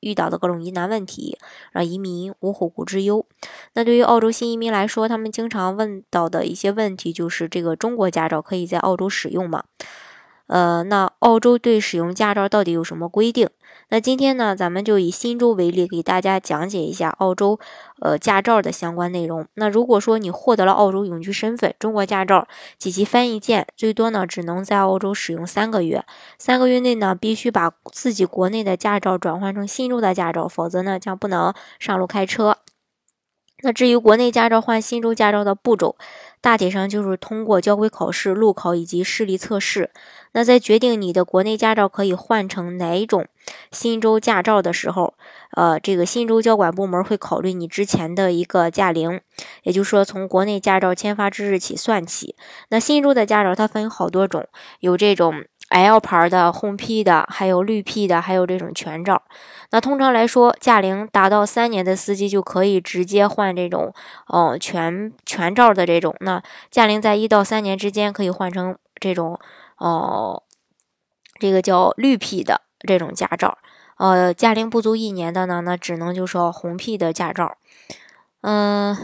遇到的各种疑难问题，让移民无后顾之忧。那对于澳洲新移民来说，他们经常问到的一些问题就是：这个中国驾照可以在澳洲使用吗？呃，那澳洲对使用驾照到底有什么规定？那今天呢，咱们就以新州为例，给大家讲解一下澳洲呃驾照的相关内容。那如果说你获得了澳洲永居身份，中国驾照及其翻译件，最多呢只能在澳洲使用三个月，三个月内呢必须把自己国内的驾照转换成新州的驾照，否则呢将不能上路开车。那至于国内驾照换新州驾照的步骤，大体上就是通过交规考试、路考以及视力测试。那在决定你的国内驾照可以换成哪一种新州驾照的时候，呃，这个新州交管部门会考虑你之前的一个驾龄，也就是说从国内驾照签发之日起算起。那新州的驾照它分好多种，有这种。L 牌的、红 P 的，还有绿 P 的，还有这种全照。那通常来说，驾龄达到三年的司机就可以直接换这种，嗯，全全照的这种。那驾龄在一到三年之间，可以换成这种，哦，这个叫绿 P 的这种驾照。呃，驾龄不足一年的呢，那只能就说红 P 的驾照。嗯，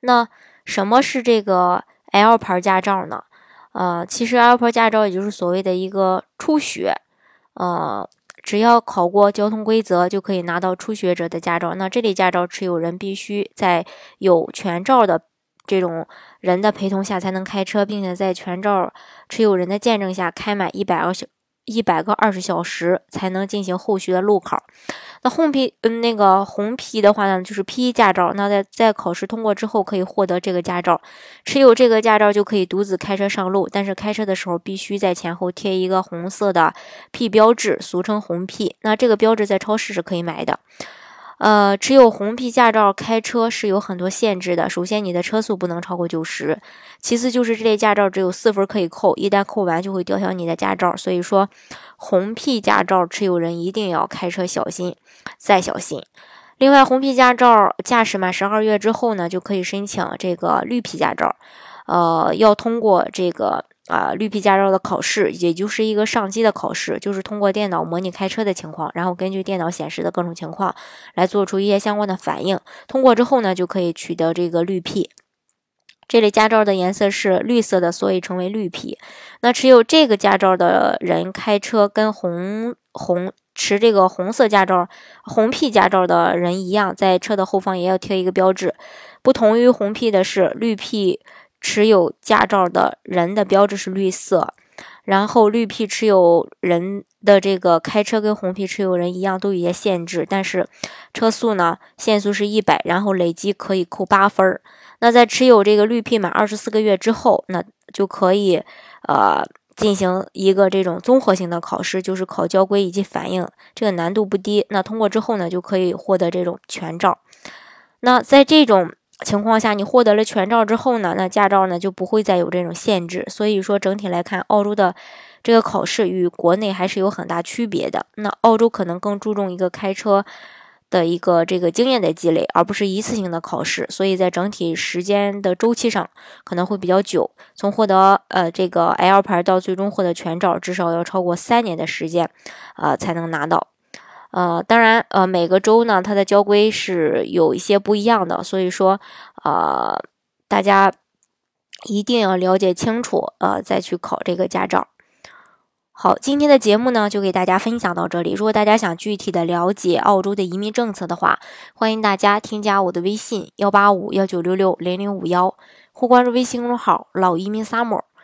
那什么是这个 L 牌驾照呢？呃，其实 L 牌驾照也就是所谓的一个初学，呃，只要考过交通规则就可以拿到初学者的驾照。那这类驾照持有人必须在有全照的这种人的陪同下才能开车，并且在全照持有人的见证下开满一百个小一百个二十小时才能进行后续的路考。那红皮，嗯，那个红皮的话呢，就是 P 驾照。那在在考试通过之后，可以获得这个驾照。持有这个驾照就可以独自开车上路，但是开车的时候必须在前后贴一个红色的 P 标志，俗称红 P。那这个标志在超市是可以买的。呃，持有红皮驾照开车是有很多限制的。首先，你的车速不能超过九十；其次，就是这类驾照只有四分可以扣，一旦扣完就会吊销你的驾照。所以说，红皮驾照持有人一定要开车小心再小心。另外，红皮驾照驾驶满十二月之后呢，就可以申请这个绿皮驾照。呃，要通过这个。啊，绿皮驾照的考试，也就是一个上机的考试，就是通过电脑模拟开车的情况，然后根据电脑显示的各种情况来做出一些相关的反应。通过之后呢，就可以取得这个绿皮。这类驾照的颜色是绿色的，所以称为绿皮。那持有这个驾照的人开车跟红红持这个红色驾照、红皮驾照的人一样，在车的后方也要贴一个标志。不同于红皮的是，绿皮。持有驾照的人的标志是绿色，然后绿皮持有人的这个开车跟红皮持有人一样，都有些限制，但是车速呢限速是一百，然后累计可以扣八分儿。那在持有这个绿皮满二十四个月之后，那就可以呃进行一个这种综合性的考试，就是考交规以及反应，这个难度不低。那通过之后呢，就可以获得这种全照。那在这种。情况下，你获得了全照之后呢，那驾照呢就不会再有这种限制。所以说，整体来看，澳洲的这个考试与国内还是有很大区别的。那澳洲可能更注重一个开车的一个这个经验的积累，而不是一次性的考试。所以在整体时间的周期上可能会比较久。从获得呃这个 L 牌到最终获得全照，至少要超过三年的时间，呃才能拿到。呃，当然，呃，每个州呢，它的交规是有一些不一样的，所以说，呃，大家一定要了解清楚，呃，再去考这个驾照。好，今天的节目呢，就给大家分享到这里。如果大家想具体的了解澳洲的移民政策的话，欢迎大家添加我的微信幺八五幺九六六零零五幺，或关注微信公众号“老移民 summer”，